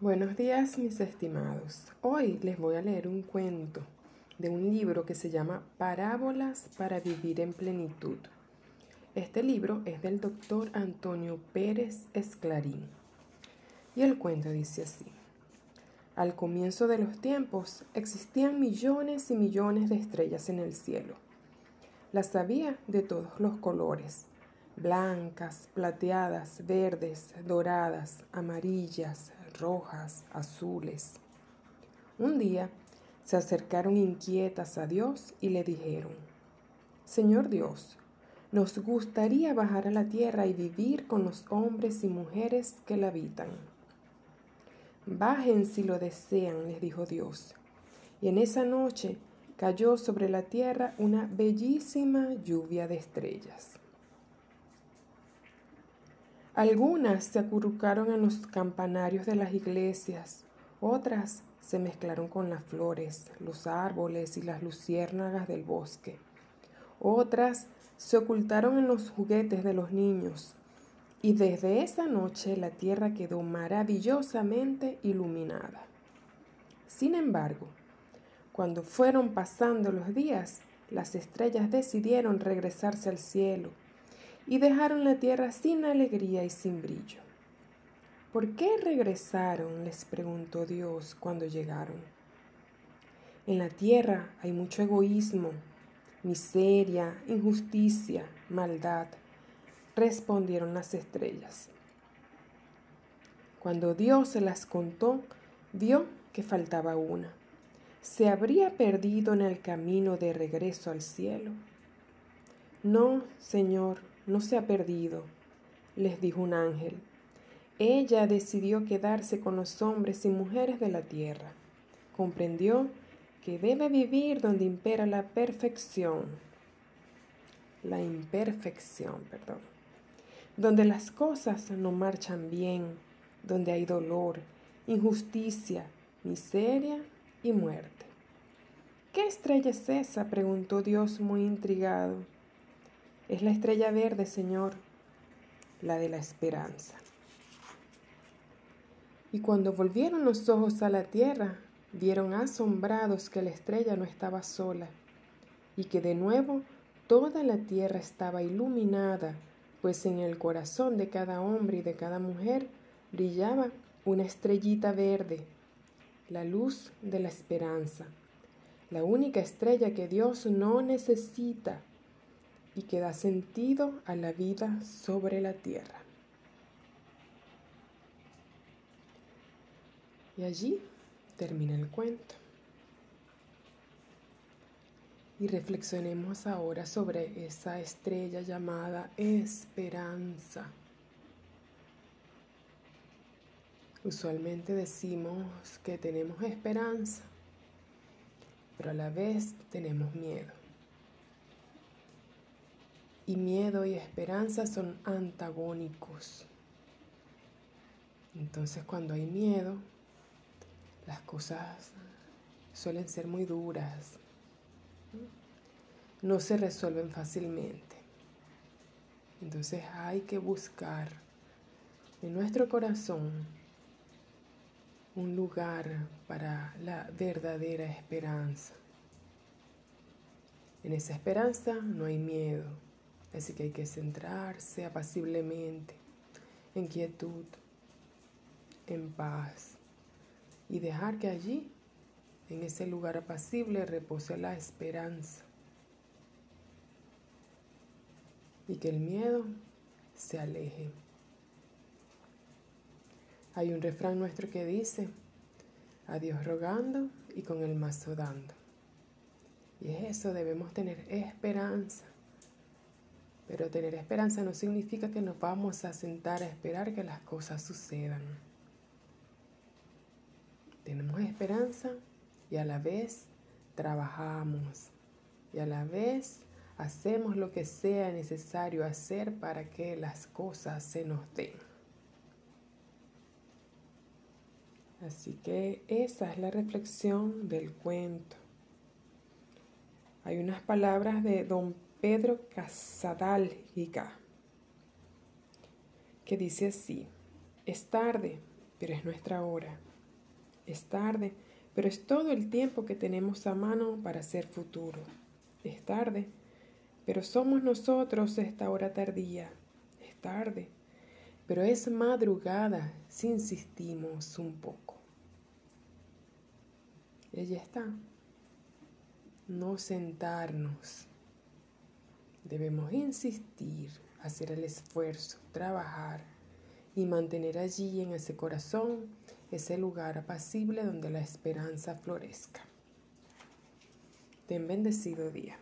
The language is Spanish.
Buenos días mis estimados. Hoy les voy a leer un cuento de un libro que se llama Parábolas para vivir en plenitud. Este libro es del doctor Antonio Pérez Esclarín. Y el cuento dice así. Al comienzo de los tiempos existían millones y millones de estrellas en el cielo. Las había de todos los colores blancas, plateadas, verdes, doradas, amarillas, rojas, azules. Un día se acercaron inquietas a Dios y le dijeron, Señor Dios, nos gustaría bajar a la tierra y vivir con los hombres y mujeres que la habitan. Bajen si lo desean, les dijo Dios. Y en esa noche cayó sobre la tierra una bellísima lluvia de estrellas. Algunas se acurrucaron en los campanarios de las iglesias, otras se mezclaron con las flores, los árboles y las luciérnagas del bosque. Otras se ocultaron en los juguetes de los niños. Y desde esa noche la tierra quedó maravillosamente iluminada. Sin embargo, cuando fueron pasando los días, las estrellas decidieron regresarse al cielo y dejaron la tierra sin alegría y sin brillo. ¿Por qué regresaron? les preguntó Dios cuando llegaron. En la tierra hay mucho egoísmo, miseria, injusticia, maldad, respondieron las estrellas. Cuando Dios se las contó, vio que faltaba una. ¿Se habría perdido en el camino de regreso al cielo? No, Señor, no se ha perdido, les dijo un ángel. Ella decidió quedarse con los hombres y mujeres de la tierra. Comprendió que debe vivir donde impera la perfección. La imperfección, perdón. Donde las cosas no marchan bien, donde hay dolor, injusticia, miseria y muerte. ¿Qué estrella es esa? preguntó Dios muy intrigado. Es la estrella verde, Señor, la de la esperanza. Y cuando volvieron los ojos a la tierra, vieron asombrados que la estrella no estaba sola y que de nuevo toda la tierra estaba iluminada, pues en el corazón de cada hombre y de cada mujer brillaba una estrellita verde, la luz de la esperanza, la única estrella que Dios no necesita y que da sentido a la vida sobre la tierra. Y allí termina el cuento. Y reflexionemos ahora sobre esa estrella llamada esperanza. Usualmente decimos que tenemos esperanza, pero a la vez tenemos miedo y miedo y esperanza son antagónicos. Entonces cuando hay miedo, las cosas suelen ser muy duras, no se resuelven fácilmente. Entonces hay que buscar en nuestro corazón un lugar para la verdadera esperanza. En esa esperanza no hay miedo, Así que hay que centrarse apaciblemente, en quietud, en paz, y dejar que allí, en ese lugar apacible, repose la esperanza. Y que el miedo se aleje. Hay un refrán nuestro que dice, a Dios rogando y con el mazo dando. Y es eso, debemos tener esperanza pero tener esperanza no significa que nos vamos a sentar a esperar que las cosas sucedan. Tenemos esperanza y a la vez trabajamos y a la vez hacemos lo que sea necesario hacer para que las cosas se nos den. Así que esa es la reflexión del cuento. Hay unas palabras de don Pedro Casadálgica, que dice así, es tarde, pero es nuestra hora. Es tarde, pero es todo el tiempo que tenemos a mano para hacer futuro. Es tarde, pero somos nosotros esta hora tardía. Es tarde, pero es madrugada si insistimos un poco. Ella está. No sentarnos. Debemos insistir, hacer el esfuerzo, trabajar y mantener allí en ese corazón ese lugar apacible donde la esperanza florezca. Ten bendecido día.